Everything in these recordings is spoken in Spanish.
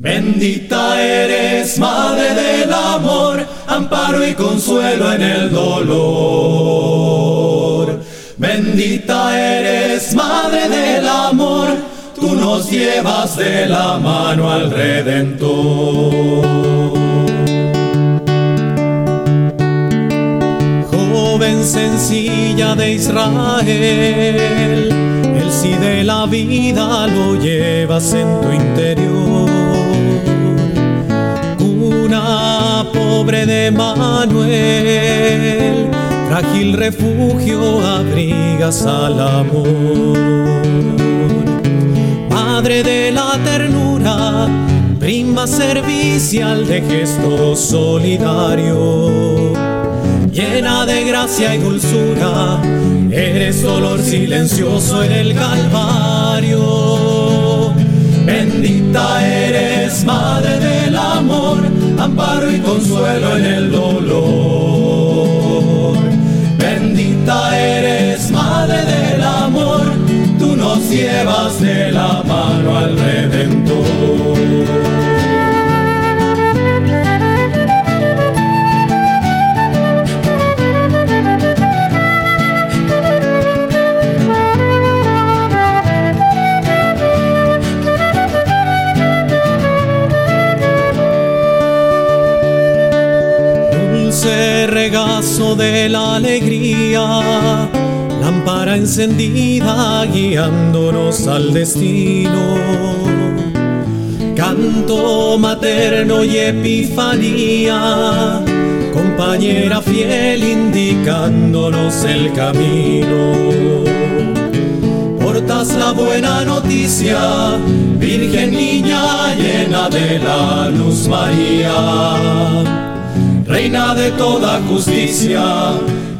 Bendita eres, Madre del Amor, amparo y consuelo en el dolor. Bendita eres, Madre del Amor, tú nos llevas de la mano al Redentor. Joven sencilla de Israel, el sí de la vida lo llevas en tu interior. Pobre de Manuel, frágil refugio abrigas al amor. Madre de la ternura, prima servicial de gesto solidario, llena de gracia y dulzura, eres dolor silencioso en el Calvario. Bendita eres, Madre del Amor, amparo y consuelo en el dolor. Bendita eres, Madre del Amor, tú nos llevas de la mano al Redentor. Dulce regazo de la alegría, lámpara encendida guiándonos al destino. Canto materno y epifanía, compañera fiel indicándonos el camino. Portas la buena noticia, Virgen niña llena de la luz María. Reina de toda justicia,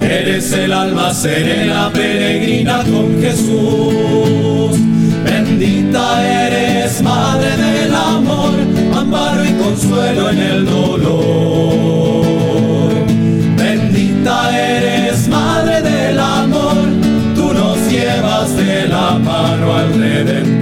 eres el alma serena, peregrina con Jesús. Bendita eres, Madre del Amor, amparo y consuelo en el dolor. Bendita eres, Madre del Amor, tú nos llevas de la mano al Redentor.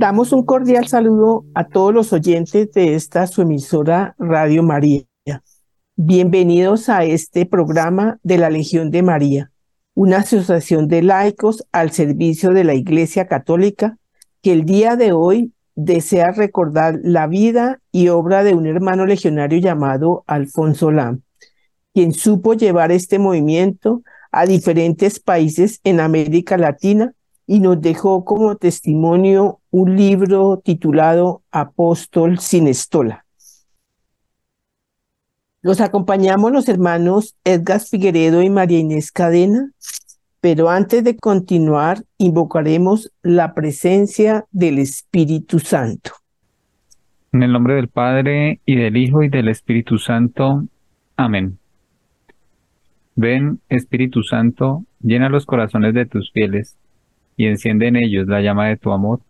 Damos un cordial saludo a todos los oyentes de esta su emisora Radio María. Bienvenidos a este programa de la Legión de María, una asociación de laicos al servicio de la Iglesia Católica que el día de hoy desea recordar la vida y obra de un hermano legionario llamado Alfonso Lam, quien supo llevar este movimiento a diferentes países en América Latina y nos dejó como testimonio un libro titulado Apóstol sin estola. Los acompañamos los hermanos Edgar Figueredo y María Inés Cadena, pero antes de continuar, invocaremos la presencia del Espíritu Santo. En el nombre del Padre, y del Hijo, y del Espíritu Santo. Amén. Ven, Espíritu Santo, llena los corazones de tus fieles, y enciende en ellos la llama de tu amor.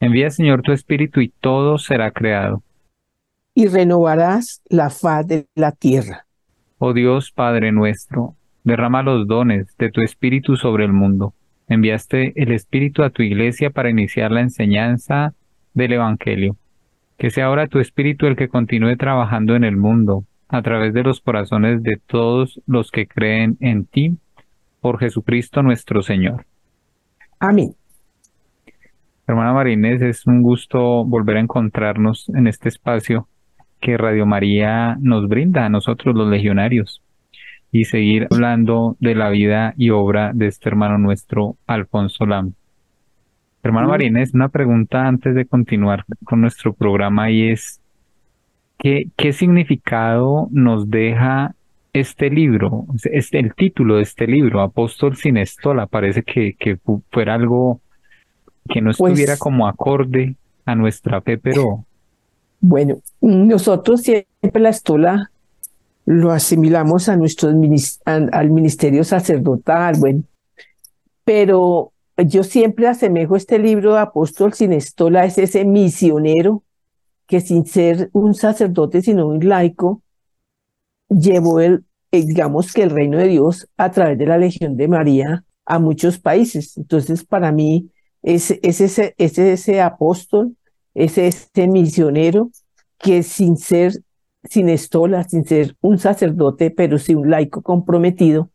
Envía, Señor, tu Espíritu, y todo será creado y renovarás la faz de la tierra. Oh Dios Padre nuestro, derrama los dones de tu Espíritu sobre el mundo. Enviaste el Espíritu a tu iglesia para iniciar la enseñanza del Evangelio. Que sea ahora tu Espíritu el que continúe trabajando en el mundo, a través de los corazones de todos los que creen en ti, por Jesucristo nuestro Señor. Amén. Hermana Marínez, es un gusto volver a encontrarnos en este espacio que Radio María nos brinda a nosotros los legionarios y seguir hablando de la vida y obra de este hermano nuestro, Alfonso Lam. Hermano Marínez, una pregunta antes de continuar con nuestro programa y es, ¿qué, qué significado nos deja este libro, este, el título de este libro, Apóstol sin estola? Parece que, que fuera algo que no estuviera pues, como acorde a nuestra fe, pero bueno, nosotros siempre la estola lo asimilamos a nuestro al ministerio sacerdotal, bueno, pero yo siempre asemejo este libro de Apóstol Sinestola, es ese misionero que sin ser un sacerdote, sino un laico, llevó el, eh, digamos que el reino de Dios a través de la Legión de María a muchos países. Entonces, para mí, es, es, ese, es ese apóstol, es ese misionero que sin ser, sin estola, sin ser un sacerdote, pero sí un laico comprometido,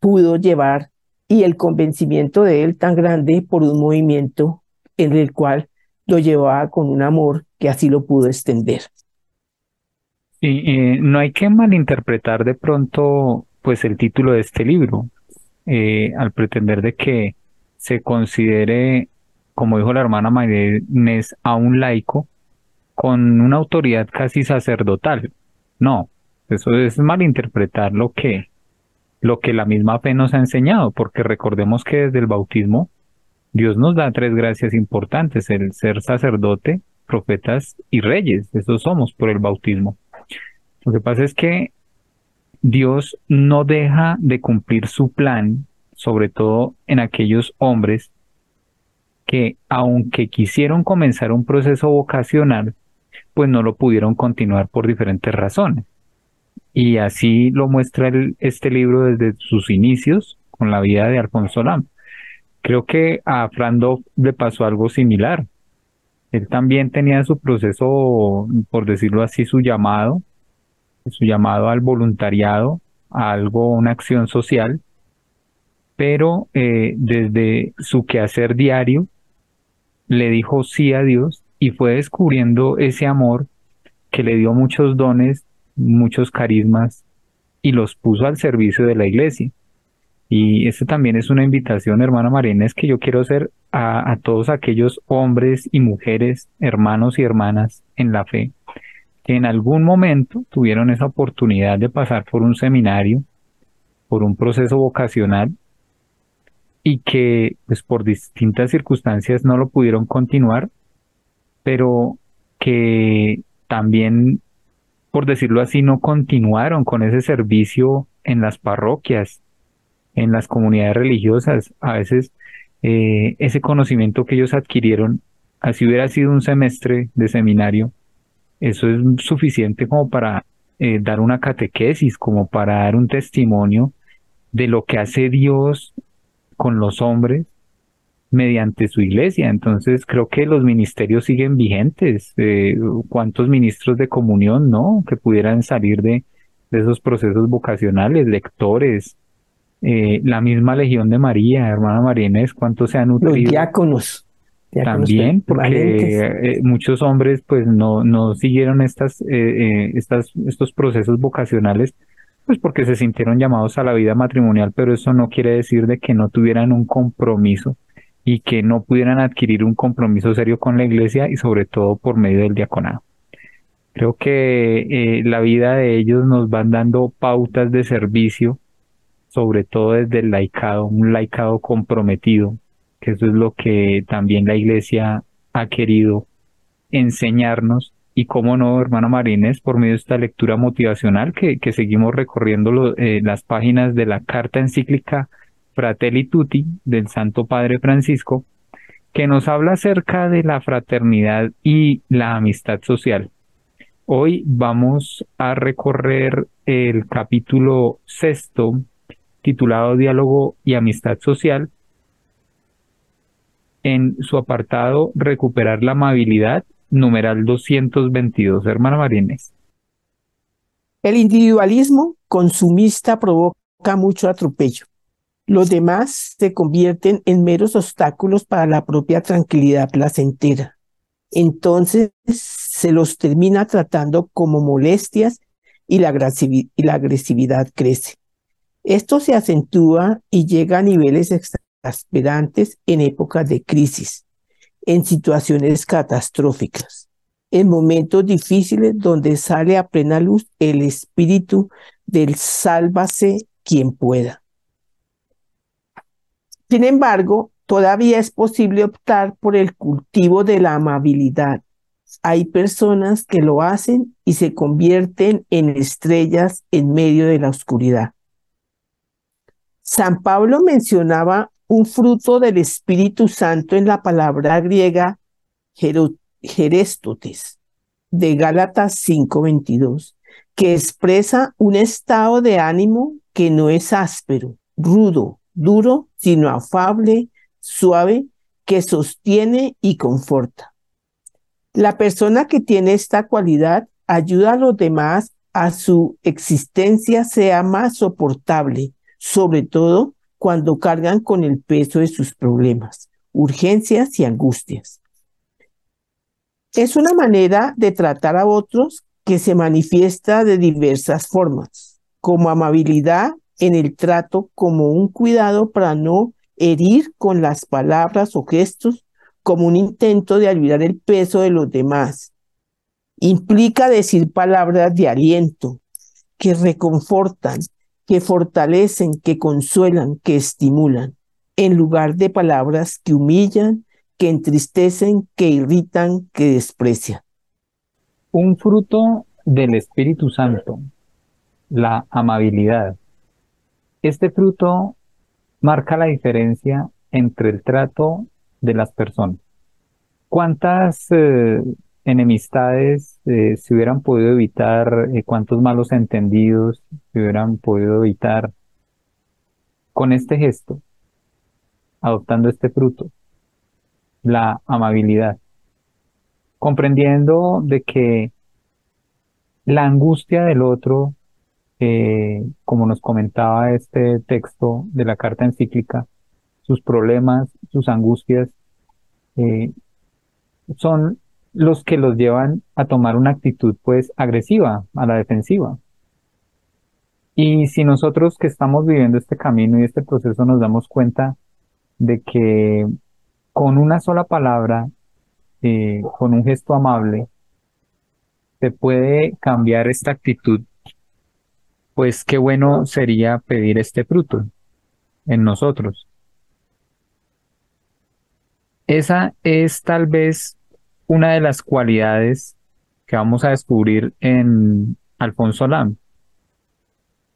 pudo llevar y el convencimiento de él tan grande por un movimiento en el cual lo llevaba con un amor que así lo pudo extender. Y no hay que malinterpretar de pronto pues el título de este libro eh, al pretender de que se considere, como dijo la hermana María Inés, a un laico con una autoridad casi sacerdotal. No, eso es malinterpretar lo que, lo que la misma fe nos ha enseñado, porque recordemos que desde el bautismo Dios nos da tres gracias importantes, el ser sacerdote, profetas y reyes, eso somos por el bautismo. Lo que pasa es que Dios no deja de cumplir su plan, sobre todo en aquellos hombres que aunque quisieron comenzar un proceso vocacional, pues no lo pudieron continuar por diferentes razones. Y así lo muestra este libro desde sus inicios con la vida de Alfonso Lam. Creo que a Frando le pasó algo similar. Él también tenía su proceso, por decirlo así, su llamado, su llamado al voluntariado, a algo, una acción social, pero eh, desde su quehacer diario le dijo sí a Dios y fue descubriendo ese amor que le dio muchos dones, muchos carismas y los puso al servicio de la iglesia. Y esto también es una invitación, hermana Marina, es que yo quiero hacer a todos aquellos hombres y mujeres, hermanos y hermanas en la fe, que en algún momento tuvieron esa oportunidad de pasar por un seminario, por un proceso vocacional, y que pues por distintas circunstancias no lo pudieron continuar, pero que también, por decirlo así, no continuaron con ese servicio en las parroquias, en las comunidades religiosas. A veces eh, ese conocimiento que ellos adquirieron, así hubiera sido un semestre de seminario, eso es suficiente como para eh, dar una catequesis, como para dar un testimonio de lo que hace Dios con los hombres mediante su iglesia. Entonces creo que los ministerios siguen vigentes. Eh, ¿Cuántos ministros de comunión, no? Que pudieran salir de, de esos procesos vocacionales, lectores, eh, la misma Legión de María, hermana María Inés, ¿cuántos se han nutrido? Los diáconos. También, porque eh, muchos hombres pues no, no siguieron estas, eh, eh, estas, estos procesos vocacionales, pues porque se sintieron llamados a la vida matrimonial, pero eso no quiere decir de que no tuvieran un compromiso y que no pudieran adquirir un compromiso serio con la iglesia y sobre todo por medio del diaconado. Creo que la vida de ellos nos van dando pautas de servicio, sobre todo desde el laicado, un laicado comprometido, que eso es lo que también la iglesia ha querido enseñarnos y cómo no, hermano Marines, por medio de esta lectura motivacional que, que seguimos recorriendo eh, las páginas de la carta encíclica Fratelli Tutti del Santo Padre Francisco, que nos habla acerca de la fraternidad y la amistad social. Hoy vamos a recorrer el capítulo sexto titulado Diálogo y Amistad Social, en su apartado Recuperar la amabilidad, numeral 222, hermana Marines. El individualismo consumista provoca mucho atropello. Los demás se convierten en meros obstáculos para la propia tranquilidad placentera. Entonces se los termina tratando como molestias y la, agresividad crece. Esto se acentúa y llega a niveles exasperantes en épocas de crisis, en situaciones catastróficas, en momentos difíciles donde sale a plena luz el espíritu del sálvase quien pueda. Sin embargo, todavía es posible optar por el cultivo de la amabilidad, hay personas que lo hacen y se convierten en estrellas en medio de la oscuridad. San Pablo mencionaba un fruto del Espíritu Santo en la palabra griega geréstotes de Gálatas 5:22, que expresa un estado de ánimo que no es áspero, rudo, duro, sino afable, suave, que sostiene y conforta. La persona que tiene esta cualidad ayuda a los demás a su existencia sea más soportable, sobre todo cuando cargan con el peso de sus problemas, urgencias y angustias. Es una manera de tratar a otros que se manifiesta de diversas formas, como amabilidad en el trato, como un cuidado para no herir con las palabras o gestos, como un intento de aliviar el peso de los demás. Implica decir palabras de aliento que reconfortan, que fortalecen, que consuelan, que estimulan, en lugar de palabras que humillan, que entristecen, que irritan, que desprecian. Un fruto del Espíritu Santo, la amabilidad. Este fruto marca la diferencia entre el trato de las personas. ¿Cuántas eh, enemistades eh, se hubieran podido evitar, eh, cuántos malos entendidos hubieran podido evitar con este gesto, adoptando este fruto, la amabilidad, comprendiendo de que la angustia del otro, eh, como nos comentaba este texto de la carta encíclica, sus problemas, sus angustias, son los que los llevan a tomar una actitud pues agresiva, a la defensiva. Y si nosotros que estamos viviendo este camino y este proceso nos damos cuenta de que con una sola palabra, eh, con un gesto amable, se puede cambiar esta actitud, pues qué bueno sería pedir este fruto en nosotros. Esa es tal vez una de las cualidades que vamos a descubrir en Alfonso Lam,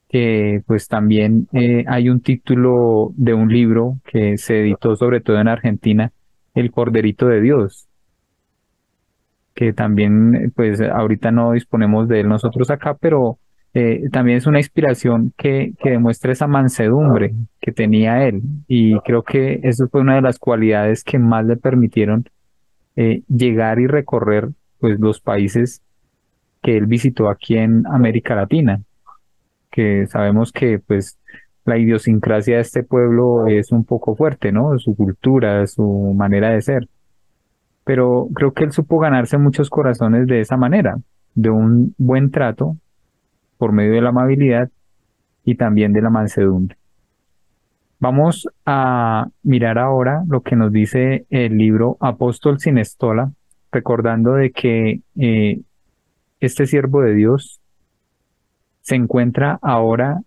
que pues también eh, hay un título de un libro que se editó sobre todo en Argentina, El Corderito de Dios, que también pues ahorita no disponemos de él nosotros acá, pero eh, también es una inspiración que, que demuestra esa mansedumbre que tenía él. Y creo que eso fue una de las cualidades que más le permitieron eh, llegar y recorrer pues los países que él visitó aquí en América Latina, que sabemos que pues la idiosincrasia de este pueblo es un poco fuerte, ¿no? Su cultura, su manera de ser. Pero creo que él supo ganarse muchos corazones de esa manera, de un buen trato por medio de la amabilidad y también de la mansedumbre. Vamos a mirar ahora lo que nos dice el libro Apóstol sin estola, recordando de que eh, este siervo de Dios se encuentra ahora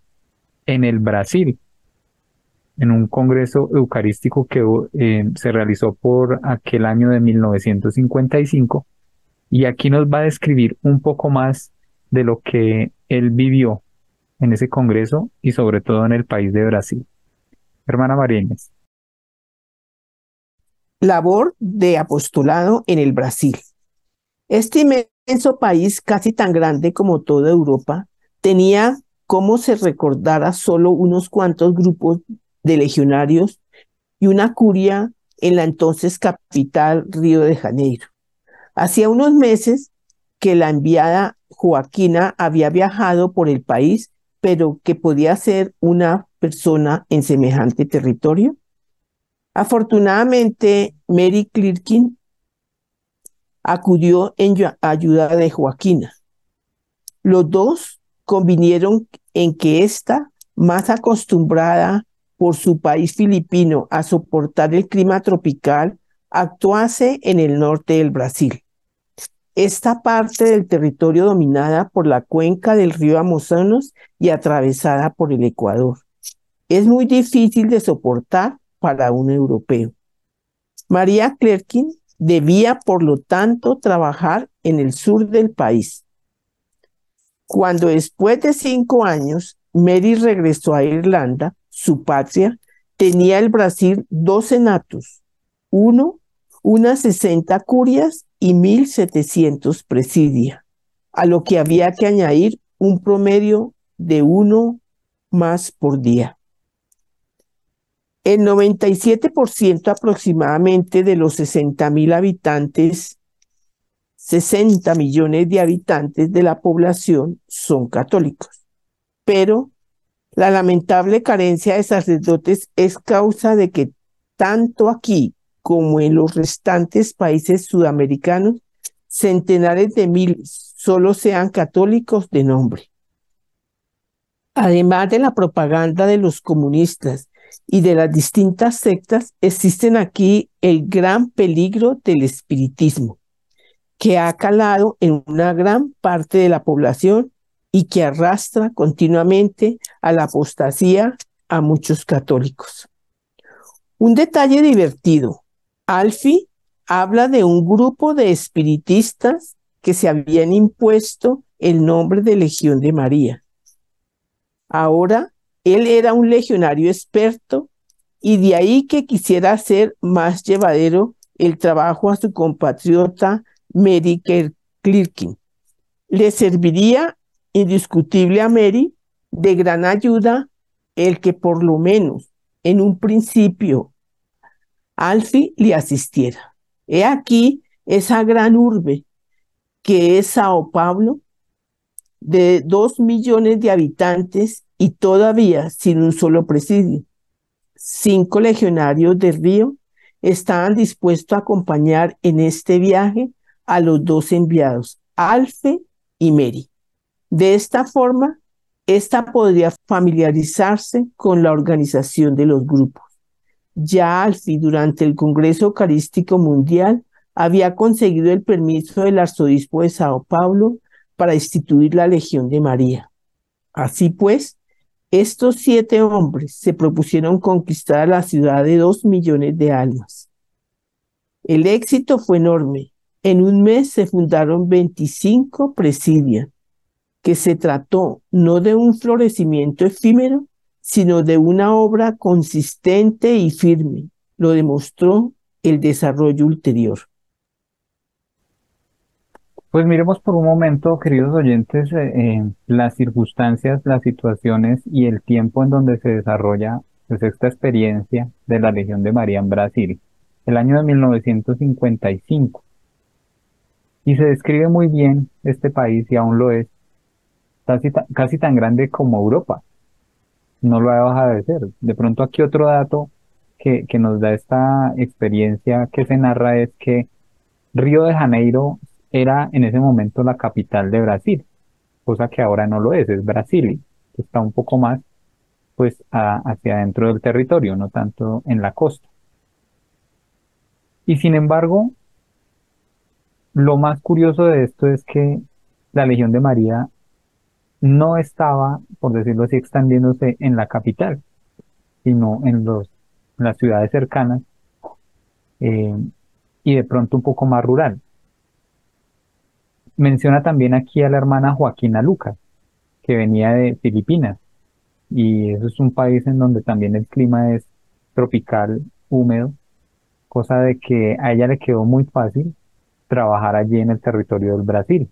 en el Brasil, en un congreso eucarístico que eh, se realizó por aquel año de 1955, y aquí nos va a describir un poco más de lo que él vivió en ese congreso y sobre todo en el país de Brasil. Hermana Marínez. Labor de apostolado en el Brasil. Este inmenso país, casi tan grande como toda Europa, tenía, como se recordara, solo unos cuantos grupos de legionarios y una curia en la entonces capital Río de Janeiro. Hacía unos meses que la enviada Joaquina había viajado por el país, pero que podía ser una persona en semejante territorio? Afortunadamente, Mary Clerkin acudió en ayuda de Joaquina. Los dos convinieron en que ésta, más acostumbrada por su país filipino a soportar el clima tropical, actuase en el norte del Brasil. Esta parte del territorio dominada por la cuenca del río Amazonas y atravesada por el Ecuador es muy difícil de soportar para un europeo. María Clerkin Debía, por lo tanto, trabajar en el sur del país. Cuando después de cinco años Mary regresó a Irlanda, su patria, tenía el Brasil dos senatos, uno, unas 60 curias y 1.700 presidia, a lo que había que añadir un promedio de uno más por día. El 97% aproximadamente de los 60 mil habitantes, 60 millones de habitantes de la población son católicos. Pero la lamentable carencia de sacerdotes es causa de que tanto aquí como en los restantes países sudamericanos, centenares de miles solo sean católicos de nombre. Además de la propaganda de los comunistas y de las distintas sectas, existen aquí el gran peligro del espiritismo, que ha calado en una gran parte de la población y que arrastra continuamente a la apostasía a muchos católicos. Un detalle divertido. Alfie habla de un grupo de espiritistas que se habían impuesto el nombre de Legión de María. Ahora él era un legionario experto y de ahí que quisiera hacer más llevadero el trabajo a su compatriota Mary Clerkin. Le serviría indiscutible a Mary de gran ayuda el que por lo menos en un principio Alfie le asistiera. He aquí esa gran urbe que es Sao Paulo, de dos millones de habitantes y todavía sin un solo presidio. Cinco legionarios de Río estaban dispuestos a acompañar en este viaje a los dos enviados, Alfe y Mary. De esta forma, esta podría familiarizarse con la organización de los grupos. Ya Alfi, durante el Congreso Eucarístico Mundial, había conseguido el permiso del arzobispo de Sao Paulo para instituir la Legión de María. Así pues, estos siete hombres se propusieron conquistar la ciudad de dos millones de almas. El éxito fue enorme. En un mes se fundaron 25 presidios, que se trató no de un florecimiento efímero, sino de una obra consistente y firme. Lo demostró el desarrollo ulterior. Pues miremos por un momento, queridos oyentes, eh, eh, las circunstancias, las situaciones y el tiempo en donde se desarrolla pues, esta experiencia de la Legión de María en Brasil, el año de 1955. Y se describe muy bien este país, y aún lo es, casi, casi tan grande como Europa. No lo ha dejado de ser. De pronto aquí otro dato que, que nos da esta experiencia que se narra es que Río de Janeiro era en ese momento la capital de Brasil, cosa que ahora no lo es, es Brasil, que está un poco más pues hacia adentro del territorio, no tanto en la costa. Y sin embargo, lo más curioso de esto es que la Legión de María no estaba, por decirlo así, extendiéndose en la capital, sino en, los, las ciudades cercanas eh, y de pronto un poco más rural. Menciona también aquí a la hermana Joaquina Lucas, que venía de Filipinas. Y eso es un país en donde también el clima es tropical, húmedo, cosa de que a ella le quedó muy fácil trabajar allí en el territorio del Brasil.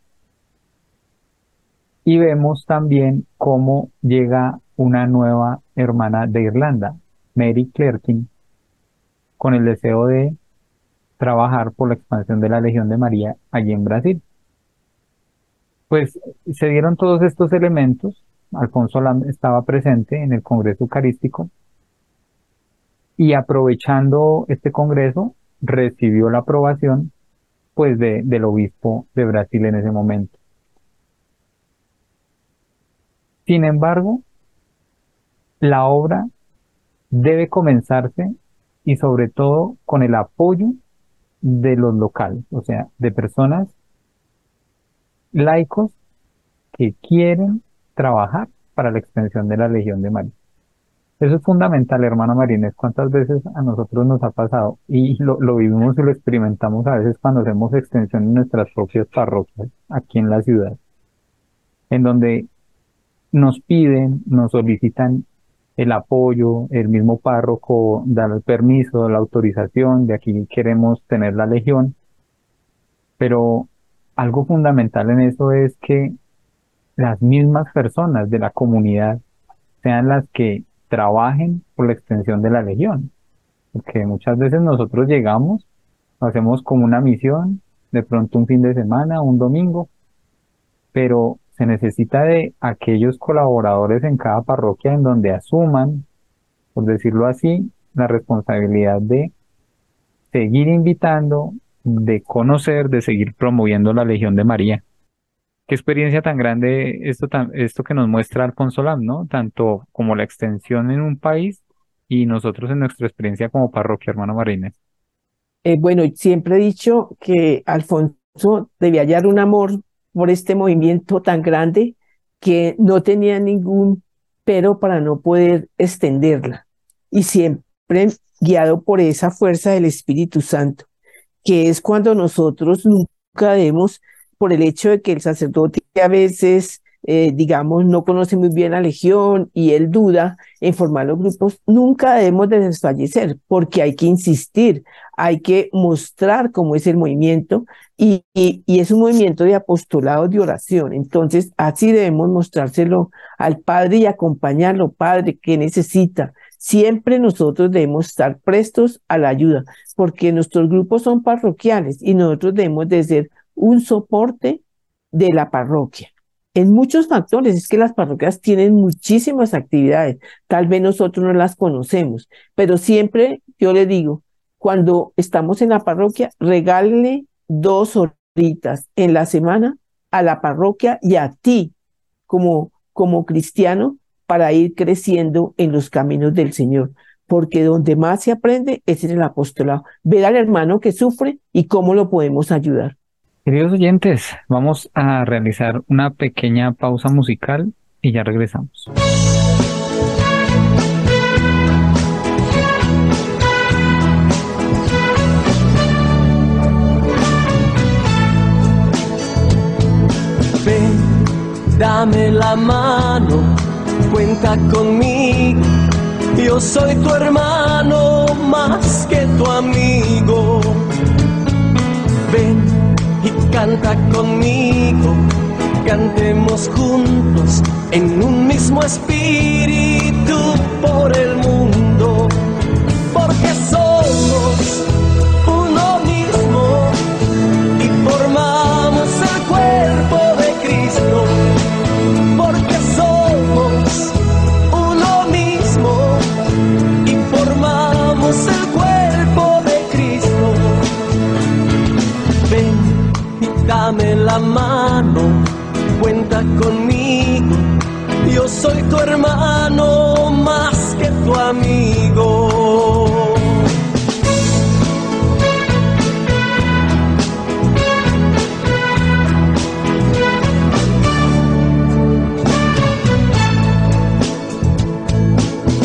Y vemos también cómo llega una nueva hermana de Irlanda, Mary Clerkin, con el deseo de trabajar por la expansión de la Legión de María allí en Brasil. Pues se dieron todos estos elementos. Alfonso estaba presente en el Congreso Eucarístico y aprovechando este Congreso recibió la aprobación pues de, del obispo de Brasil en ese momento. Sin embargo, la obra debe comenzarse y sobre todo con el apoyo de los locales, o sea, de personas laicos que quieren trabajar para la extensión de la Legión de María. Eso es fundamental, hermana Marínez. ¿Cuántas veces a nosotros nos ha pasado? Y lo, lo vivimos y lo experimentamos a veces cuando hacemos extensión en nuestras propias parroquias, aquí en la ciudad, en donde nos piden, nos solicitan el apoyo, el mismo párroco da el permiso, la autorización, de aquí queremos tener la legión, pero algo fundamental en eso es que las mismas personas de la comunidad sean las que trabajen por la extensión de la legión, porque muchas veces nosotros llegamos, hacemos como una misión, de pronto un fin de semana, un domingo, pero se necesita de aquellos colaboradores en cada parroquia en donde asuman, por decirlo así, la responsabilidad de seguir invitando, de conocer, de seguir promoviendo la Legión de María. Qué experiencia tan grande esto, esto que nos muestra Alfonso ¿no? Tanto como la extensión en un país y nosotros en nuestra experiencia como parroquia, hermano Marínez. Eh, bueno, siempre he dicho que Alfonso debía hallar un amor por este movimiento tan grande que no tenía ningún pero para no poder extenderla. Y siempre guiado por esa fuerza del Espíritu Santo, que es cuando nosotros nunca debemos, por el hecho de que el sacerdote a veces eh, digamos, no conoce muy bien la legión y él duda en formar los grupos, nunca debemos de desfallecer porque hay que insistir, hay que mostrar cómo es el movimiento y, y, es un movimiento de apostolado de oración. Entonces, así debemos mostrárselo al Padre y acompañarlo, Padre, que necesita. Siempre nosotros debemos estar prestos a la ayuda, porque nuestros grupos son parroquiales y nosotros debemos de ser un soporte de la parroquia en muchos factores. Es que las parroquias tienen muchísimas actividades. Tal vez nosotros no las conocemos, pero siempre yo le digo, cuando estamos en la parroquia, regálele dos horitas en la semana a la parroquia y a ti como, como cristiano para ir creciendo en los caminos del Señor. Porque donde más se aprende es en el apostolado. Ver al hermano que sufre y cómo lo podemos ayudar. Queridos oyentes, vamos a realizar una pequeña pausa musical y ya regresamos. Ven, dame la mano, cuenta conmigo. Yo soy tu hermano más que tu amigo. Ven y canta conmigo. Cantemos juntos en un mismo espíritu por el dame la mano, cuenta conmigo. Yo soy tu hermano más que tu amigo.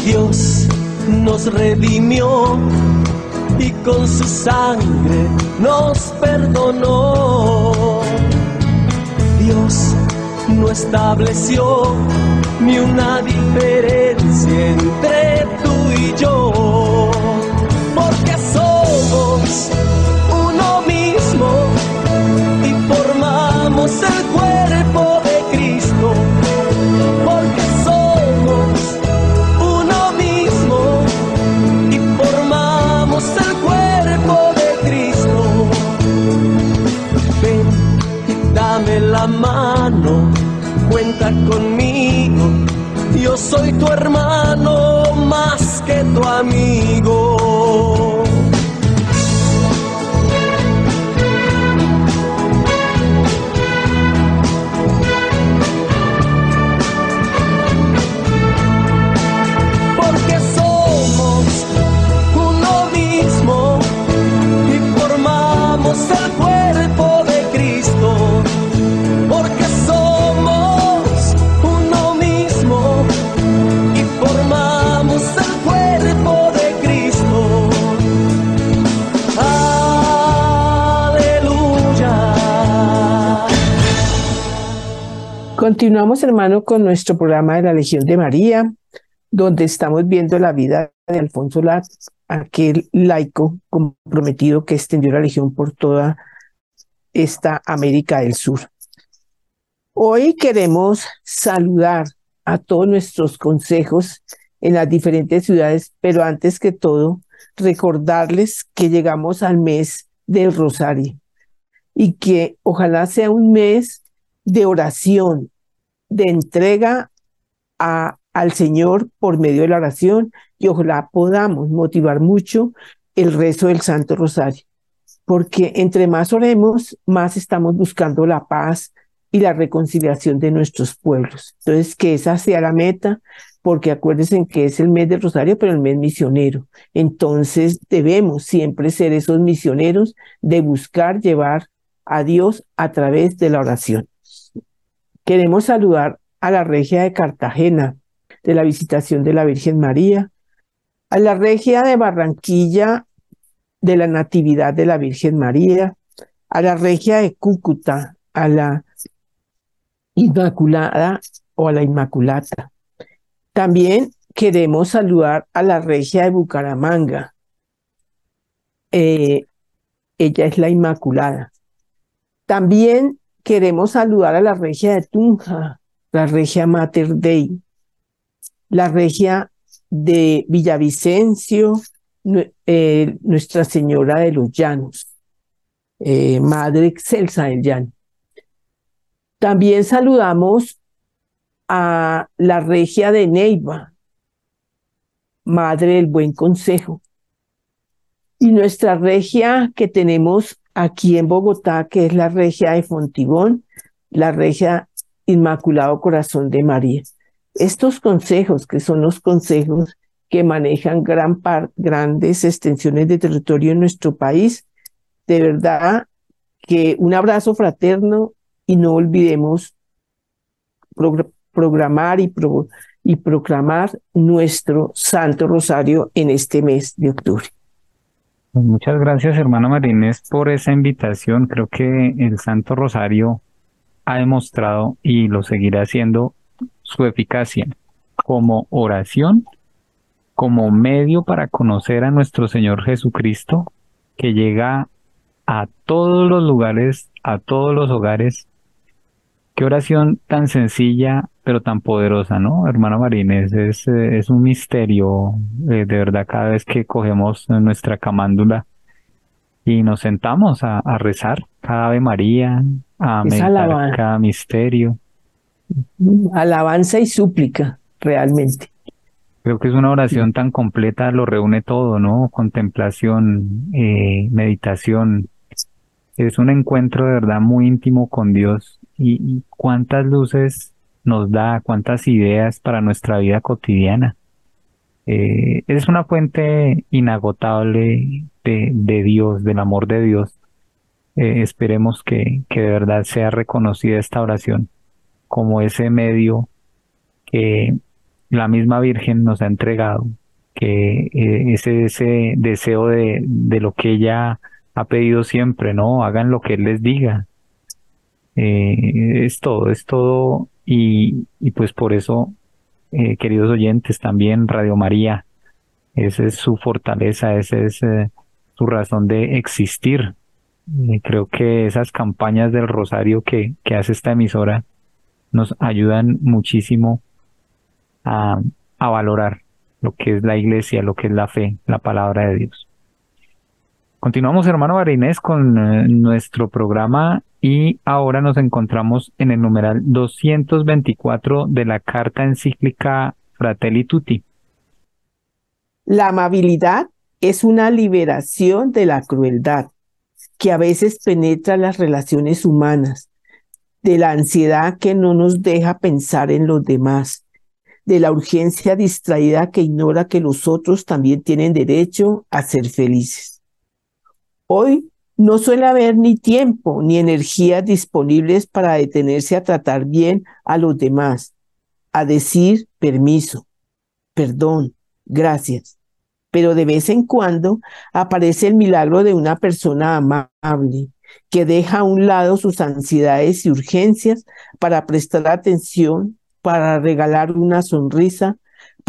Dios nos redimió y con su sangre nos perdonó. Dios no estableció ni una diferencia entre tú y yo, porque somos uno mismo y formamos el cuerpo conmigo. Yo soy tu hermano más que tu amigo. Continuamos, hermano, con nuestro programa de la Legión de María, donde estamos viendo la vida de Alfonso Lat, aquel laico comprometido que extendió la Legión por toda esta América del Sur. Hoy queremos saludar a todos nuestros consejos en las diferentes ciudades, pero antes que todo, recordarles que llegamos al mes del Rosario y que ojalá sea un mes de oración, de entrega a, al Señor por medio de la oración y ojalá podamos motivar mucho el rezo del Santo Rosario, porque entre más oremos, más estamos buscando la paz y la reconciliación de nuestros pueblos. Entonces, que esa sea la meta, porque acuérdense que es el mes del Rosario, pero el mes misionero. Entonces, debemos siempre ser esos misioneros de buscar llevar a Dios a través de la oración. Queremos saludar a la regia de Cartagena de la visitación de la Virgen María, a la regia de Barranquilla de la Natividad de la Virgen María, a la regia de Cúcuta, a la Inmaculada o a la Inmaculata. También queremos saludar a la regia de Bucaramanga. Eh, ella es la Inmaculada. También queremos saludar a la regia de Tunja, la regia Mater Dei, la regia de Villavicencio, eh, Nuestra Señora de los Llanos, eh, Madre Excelsa del Llano. También saludamos a la regia de Neiva, Madre del Buen Consejo. Y nuestra regia que tenemos aquí en Bogotá, que es la regia de Fontibón, la regia Inmaculado Corazón de María. Estos consejos, que son los consejos que manejan gran grandes extensiones de territorio en nuestro país, de verdad que un abrazo fraterno y no olvidemos programar y, y proclamar nuestro Santo Rosario en este mes de octubre. Muchas gracias, hermano Marínez, por esa invitación. Creo que el Santo Rosario ha demostrado y lo seguirá haciendo su eficacia como oración, como medio para conocer a nuestro Señor Jesucristo, que llega a todos los lugares, a todos los hogares. Qué oración tan sencilla, pero tan poderosa, ¿no? Hermano Marínez, es, es un misterio, eh, de verdad, cada vez que cogemos nuestra camándula y nos sentamos a, rezar cada Ave María, a meditar cada misterio. Alabanza y súplica, realmente. Creo que es una oración tan completa, lo reúne todo, ¿no? Contemplación, eh, meditación. Es un encuentro de verdad muy íntimo con Dios y cuántas luces nos da, cuántas ideas para nuestra vida cotidiana. Eh, es una fuente inagotable de, Dios, del amor de Dios. Eh, esperemos que, que de verdad sea reconocida esta oración como ese medio que la misma Virgen nos ha entregado, que eh, ese, ese deseo de, de, lo que ella ha pedido siempre, ¿no? Hagan lo que Él les diga. Es todo, es todo y, y pues por eso, eh, queridos oyentes, también Radio María, esa es su fortaleza, esa es eh, su razón de existir. creo que esas campañas del Rosario que, que hace esta emisora nos ayudan muchísimo a, a valorar lo que es la iglesia, lo que es la fe, la palabra de Dios. Continuamos, hermano Barinés, con eh, nuestro programa y ahora nos encontramos en el numeral 224 de la carta encíclica Fratelli Tutti. La amabilidad es una liberación de la crueldad que a veces penetra las relaciones humanas, de la ansiedad que no nos deja pensar en los demás, de la urgencia distraída que ignora que los otros también tienen derecho a ser felices. Hoy no suele haber ni tiempo ni energías disponibles para detenerse a tratar bien a los demás, a decir permiso, perdón, gracias. Pero de vez en cuando aparece el milagro de una persona amable, que deja a un lado sus ansiedades y urgencias para prestar atención, para regalar una sonrisa,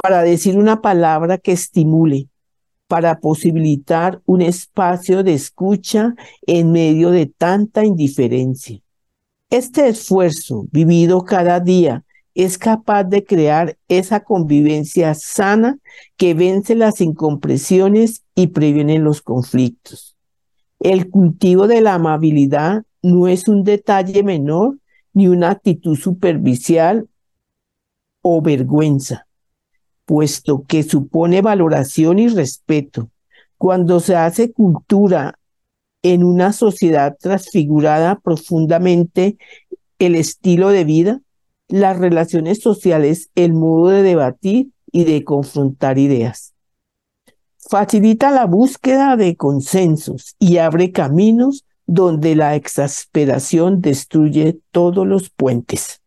para decir una palabra que estimule, para posibilitar un espacio de escucha en medio de tanta indiferencia. Este esfuerzo vivido cada día es capaz de crear esa convivencia sana que vence las incompresiones y previene los conflictos. El cultivo de la amabilidad no es un detalle menor ni una actitud superficial o vergüenza, puesto que supone valoración y respeto. Cuando se hace cultura en una sociedad transfigurada profundamente el estilo de vida, las relaciones sociales, el modo de debatir y de confrontar ideas. Facilita la búsqueda de consensos y abre caminos donde la exasperación destruye todos los puentes.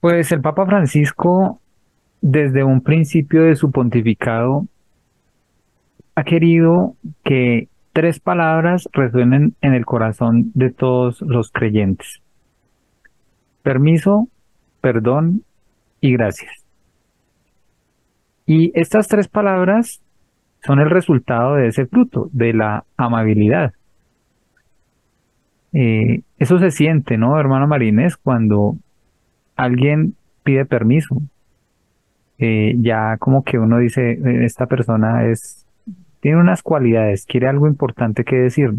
Pues el Papa Francisco, desde un principio de su pontificado, ha querido que tres palabras resuenen en el corazón de todos los creyentes permiso, perdón y gracias. Y estas tres palabras son el resultado de ese fruto, de la amabilidad. Eh, eso se siente, ¿no, hermano Marínez? Cuando alguien pide permiso. Eh, ya como que uno dice, eh, esta persona es, tiene unas cualidades, quiere algo importante que decir.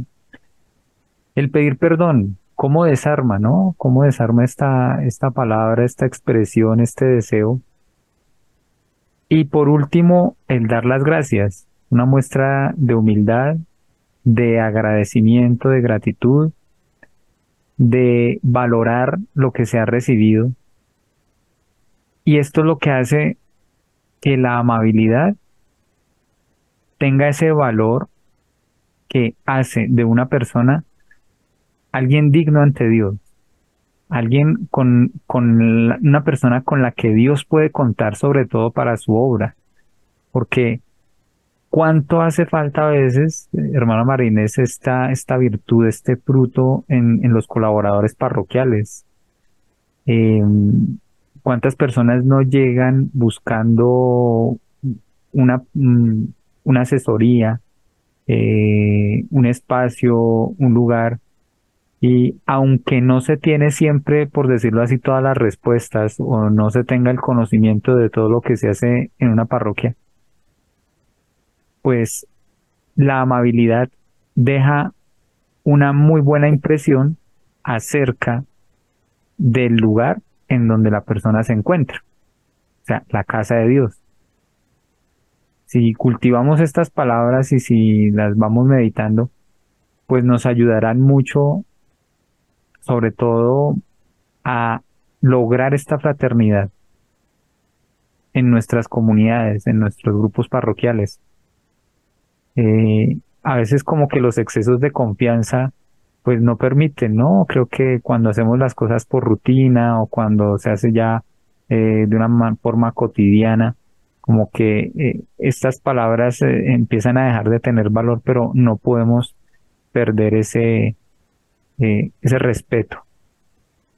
El pedir perdón, cómo desarma, ¿no? Cómo desarma esta, esta palabra, esta expresión, este deseo. Y por último, el dar las gracias, una muestra de humildad, de agradecimiento, de gratitud, de valorar lo que se ha recibido. Y esto es lo que hace que la amabilidad tenga ese valor que hace de una persona alguien digno ante Dios, alguien con, con una persona con la que Dios puede contar sobre todo para su obra. Porque cuánto hace falta a veces, hermano Marínez, esta, esta virtud, este fruto en, los colaboradores parroquiales. Em, ¿Cuántas personas no llegan buscando una, mm, una asesoría, eh, un espacio, un lugar y aunque no se tiene siempre, por decirlo así, todas las respuestas o no se tenga el conocimiento de todo lo que se hace en una parroquia, pues la amabilidad deja una muy buena impresión acerca del lugar en donde la persona se encuentra, o sea, la casa de Dios. Si cultivamos estas palabras y si las vamos meditando, pues nos ayudarán mucho sobre todo a lograr esta fraternidad en nuestras comunidades, en nuestros grupos parroquiales. Eh, a veces como que los excesos de confianza pues no permiten, ¿no? Creo que cuando hacemos las cosas por rutina o cuando se hace ya eh, de una forma cotidiana, como que eh, estas palabras empiezan a dejar de tener valor, pero no podemos perder ese, eh, ese respeto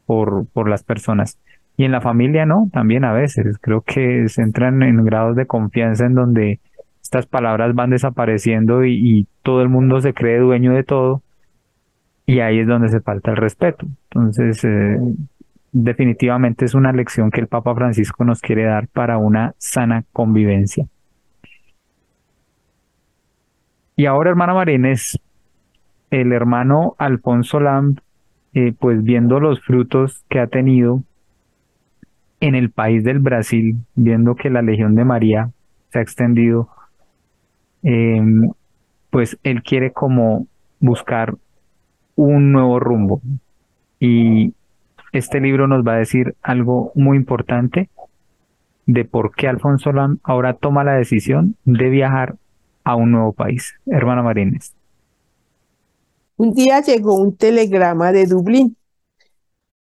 por, por las personas. Y en la familia, ¿no? También a veces. Creo que se entran en grados de confianza en donde estas palabras van desapareciendo y, todo el mundo se cree dueño de todo. Y ahí es donde se falta el respeto. Entonces, eh, definitivamente es una lección que el Papa Francisco nos quiere dar para una sana convivencia. Y ahora, hermana Marínez, el hermano Alfonso Lamb, eh, pues viendo los frutos que ha tenido en el país del Brasil, viendo que la Legión de María se ha extendido, em, pues él quiere como buscar un nuevo rumbo. Y este libro nos va a decir algo muy importante de por qué Alfonso Lam ahora toma la decisión de viajar a un nuevo país. Hermana Marínez. Un día llegó un telegrama de Dublín.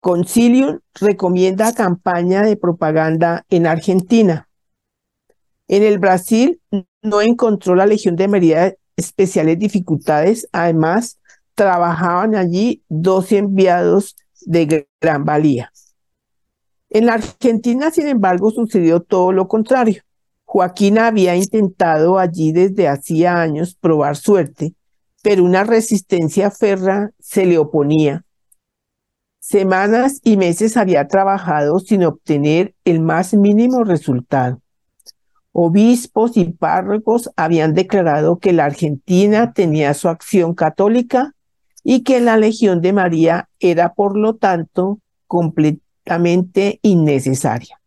Concilium recomienda campaña de propaganda en Argentina. En el Brasil no encontró la Legión de María especiales dificultades. Además, trabajaban allí dos enviados de gran valía. En la Argentina, sin embargo, sucedió todo lo contrario. Joaquín había intentado allí desde hacía años probar suerte, pero una resistencia ferra se le oponía. Semanas y meses había trabajado sin obtener el más mínimo resultado. Obispos y párrocos habían declarado que la Argentina tenía su acción católica y que la Legión de María era, por lo tanto, completamente innecesaria.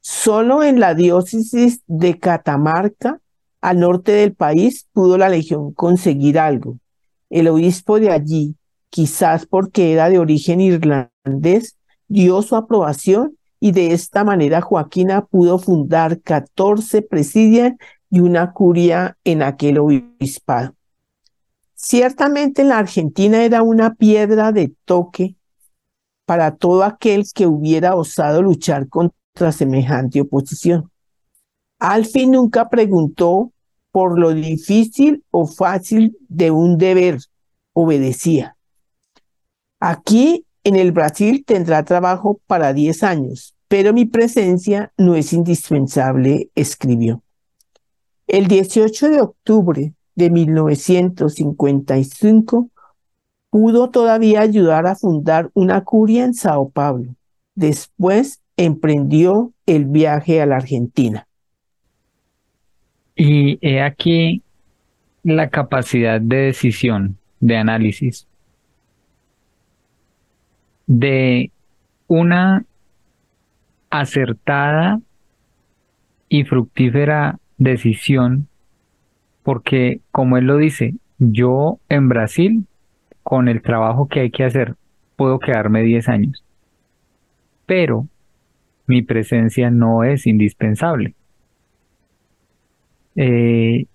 Solo en la diócesis de Catamarca, al norte del país, pudo la legión conseguir algo. El obispo de allí, quizás porque era de origen irlandés, dio su aprobación y de esta manera Joaquina pudo fundar 14 presidias y una curia en aquel obispado. Ciertamente la Argentina era una piedra de toque para todo aquel que hubiera osado luchar contra semejante oposición. Alfie nunca preguntó por lo difícil o fácil de un deber, obedecía. Aquí en el Brasil tendrá trabajo para 10 años, pero mi presencia no es indispensable, escribió. El 18 de octubre de 1955 pudo todavía ayudar a fundar una curia en Sao Paulo. Después emprendió el viaje a la Argentina. Y he aquí la capacidad de decisión, de análisis, de una acertada y fructífera decisión, porque como él lo dice, yo en Brasil, con el trabajo que hay que hacer, puedo quedarme 10 años. Pero mi presencia no es indispensable. Eh,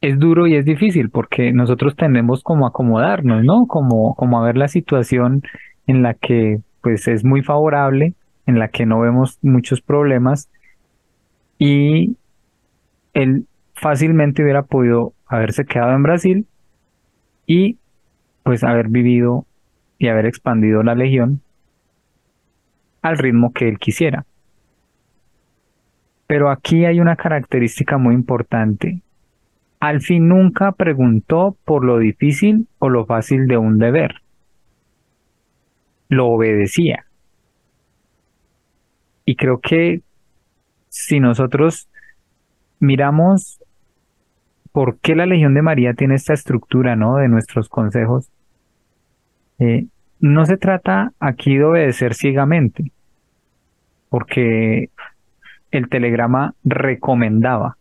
es duro y es difícil porque nosotros tendemos como acomodarnos, ¿no? Como, como a ver la situación en la que pues es muy favorable, en la que no vemos muchos problemas y él fácilmente hubiera podido haberse quedado en Brasil y pues haber vivido y haber expandido la legión al ritmo que él quisiera. Pero aquí hay una característica muy importante. Al fin nunca preguntó por lo difícil o lo fácil de un deber. Lo obedecía. Y creo que si nosotros miramos por qué la Legión de María tiene esta estructura, ¿no? De nuestros consejos, eh, no se trata aquí de obedecer ciegamente, porque el telegrama recomendaba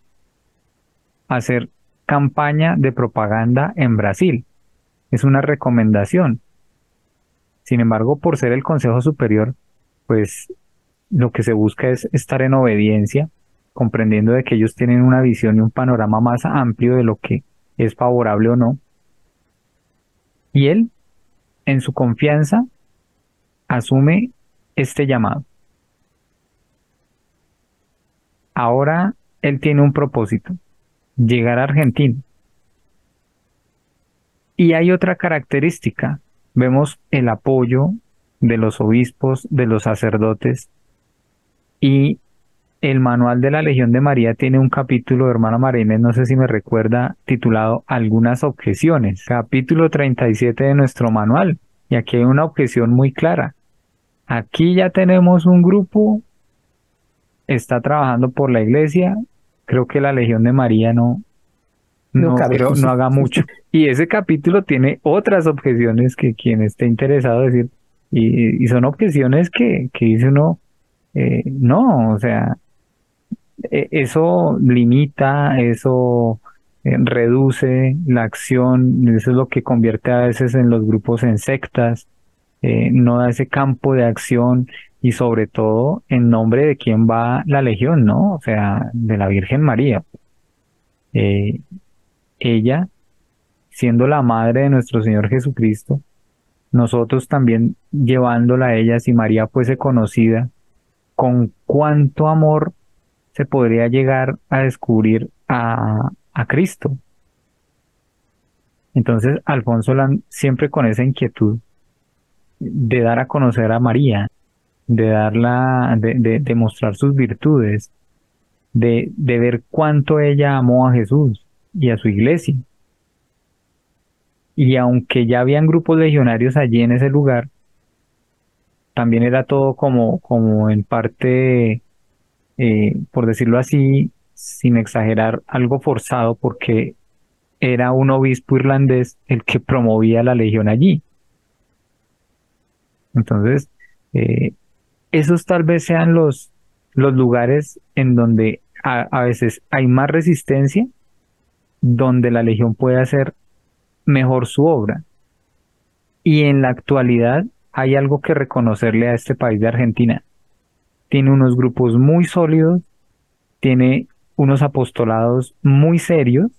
hacer campaña de propaganda en Brasil. Es una recomendación. Sin embargo, por ser el Consejo Superior, pues lo que se busca es estar en obediencia, comprendiendo de que ellos tienen una visión y un panorama más amplio de lo que es favorable o no. Y él, en su confianza, asume este llamado. Ahora él tiene un propósito, llegar a Argentina. Y hay otra característica, vemos el apoyo de los obispos, de los sacerdotes, y el manual de la Legión de María tiene un capítulo, hermana Marínez, no sé si me recuerda, titulado Algunas objeciones, capítulo 37 de nuestro manual. Y aquí hay una objeción muy clara. Aquí ya tenemos un grupo está trabajando por la iglesia, creo que la Legión de María no, no, no, haga mucho. Y ese capítulo tiene otras objeciones que quien esté interesado decir, y, son objeciones que, que dice uno, eh, no, o sea, eso limita, eso eh, reduce la acción, eso es lo que convierte a veces en los grupos en sectas, eh, no da ese campo de acción y sobre todo en nombre de quién va la legión, ¿no? O sea, de la Virgen María. Eh, ella, siendo la madre de nuestro Señor Jesucristo, nosotros también llevándola a ella, si María fuese conocida, con cuánto amor se podría llegar a descubrir a, a Cristo. Entonces, Alfonso Lam siempre con esa inquietud de dar a conocer a María, de darla, de, de, mostrar sus virtudes, de, de ver cuánto ella amó a Jesús y a su iglesia. Y aunque ya habían grupos legionarios allí en ese lugar, también era todo como, como en parte, eh, por decirlo así, sin exagerar, algo forzado porque era un obispo irlandés el que promovía la legión allí. Entonces, eh, esos tal vez sean los, los lugares en donde a, veces hay más resistencia, donde la legión puede hacer mejor su obra. Y en la actualidad hay algo que reconocerle a este país de Argentina. Tiene unos grupos muy sólidos, tiene unos apostolados muy serios,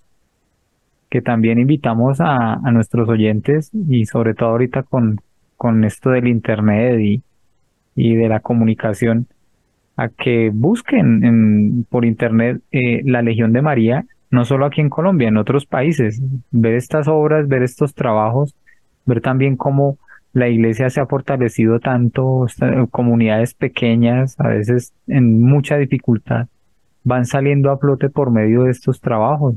que también invitamos a, a nuestros oyentes y sobre todo ahorita con, con esto del Internet y, y de la comunicación a que busquen en, por internet eh, la Legión de María, no solo aquí en Colombia, en otros países, ver estas obras, ver estos trabajos, ver también cómo la iglesia se ha fortalecido tanto, comunidades pequeñas, a veces en mucha dificultad, van saliendo a flote por medio de estos trabajos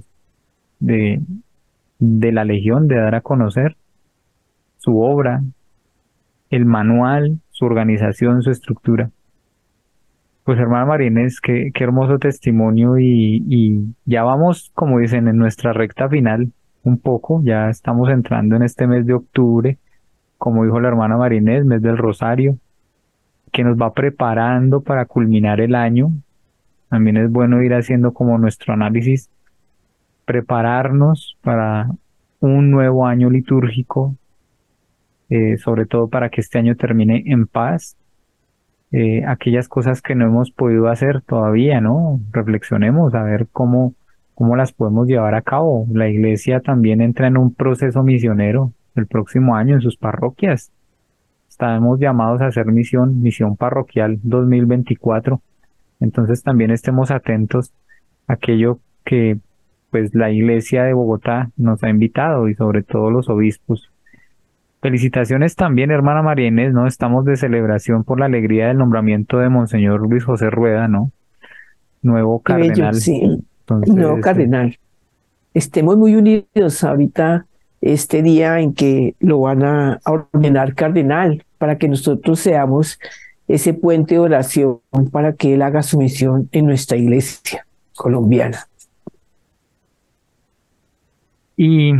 de, de la Legión, de dar a conocer su obra, el manual, su organización, su estructura. Pues hermana Marines, qué, qué hermoso testimonio y, y, ya vamos, como dicen, en nuestra recta final un poco, ya estamos entrando en este mes de octubre, como dijo la hermana Marines, mes del Rosario, que nos va preparando para culminar el año. También es bueno ir haciendo como nuestro análisis, prepararnos para un nuevo año litúrgico, eh, sobre todo para que este año termine en paz. Eh, aquellas cosas que no hemos podido hacer todavía, ¿no? Reflexionemos a ver cómo, cómo las podemos llevar a cabo. La iglesia también entra en un proceso misionero el próximo año en sus parroquias. Estamos llamados a hacer misión, misión parroquial 2024. Entonces también estemos atentos a aquello que pues la iglesia de Bogotá nos ha invitado y sobre todo los obispos Felicitaciones también, hermana María Inés, ¿no? Estamos de celebración por la alegría del nombramiento de Monseñor Luis José Rueda, ¿no? Nuevo cardenal. sí, nuevo este, cardenal. Estemos muy unidos ahorita, este día en que lo van a ordenar cardenal, para que nosotros seamos ese puente de oración para que él haga su misión en nuestra iglesia colombiana. Y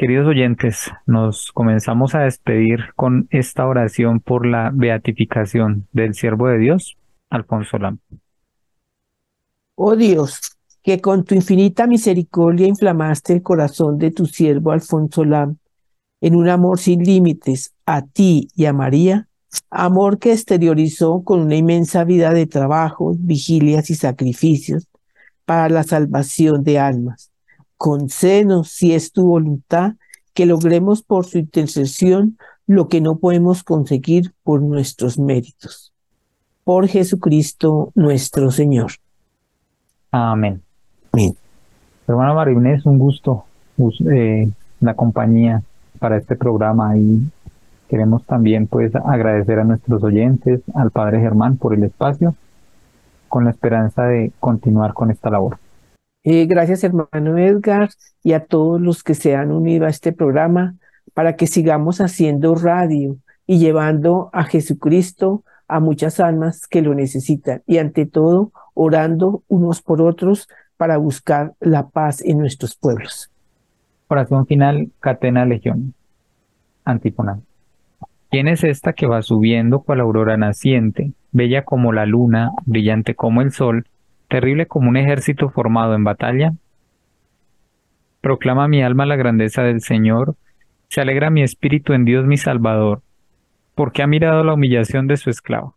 Queridos oyentes, nos comenzamos a despedir con esta oración por la beatificación del siervo de Dios, Alfonso Lam. Oh Dios, que con tu infinita misericordia inflamaste el corazón de tu siervo Alfonso Lam en un amor sin límites a ti y a María, amor que exteriorizó con una inmensa vida de trabajos, vigilias y sacrificios para la salvación de almas Concédenos, si es tu voluntad, que logremos por su intercesión lo que no podemos conseguir por nuestros méritos. Por Jesucristo nuestro Señor. Amén. Amén. Hermana Marinés, un gusto eh, la compañía para este programa y queremos también pues agradecer a nuestros oyentes, al Padre Germán por el espacio, con la esperanza de continuar con esta labor. Eh, gracias, hermano Edgar, y a todos los que se han unido a este programa para que sigamos haciendo radio y llevando a Jesucristo a muchas almas que lo necesitan y ante todo orando unos por otros para buscar la paz en nuestros pueblos. Oración final, Catena Legión. Antífona. ¿Quién es esta que va subiendo cual aurora naciente, bella como la luna, brillante como el sol, terrible como un ejército formado en batalla? Proclama mi alma la grandeza del Señor, se alegra mi espíritu en Dios mi Salvador, porque ha mirado la humillación de su esclavo.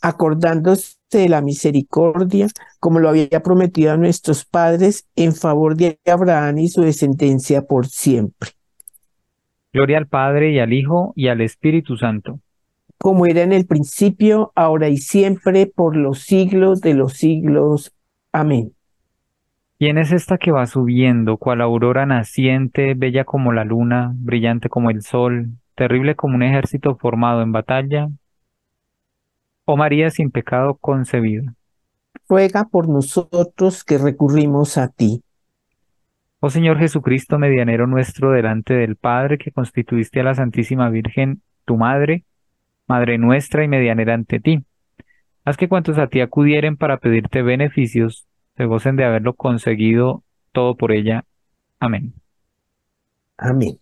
acordándose de la misericordia, como lo había prometido a nuestros padres, en favor de Abraham y su descendencia por siempre. Gloria al Padre y al Hijo y al Espíritu Santo. Como era en el principio, ahora y siempre, por los siglos de los siglos. Amén. ¿Quién es esta que va subiendo, cual aurora naciente, bella como la luna, brillante como el sol, terrible como un ejército formado en batalla? Oh María sin pecado concebida. Ruega por nosotros que recurrimos a ti. Oh Señor Jesucristo, medianero nuestro delante del Padre, que constituiste a la Santísima Virgen, tu Madre, Madre nuestra y medianera ante ti. Haz que cuantos a ti acudieren para pedirte beneficios, se gocen de haberlo conseguido todo por ella. Amén. Amén.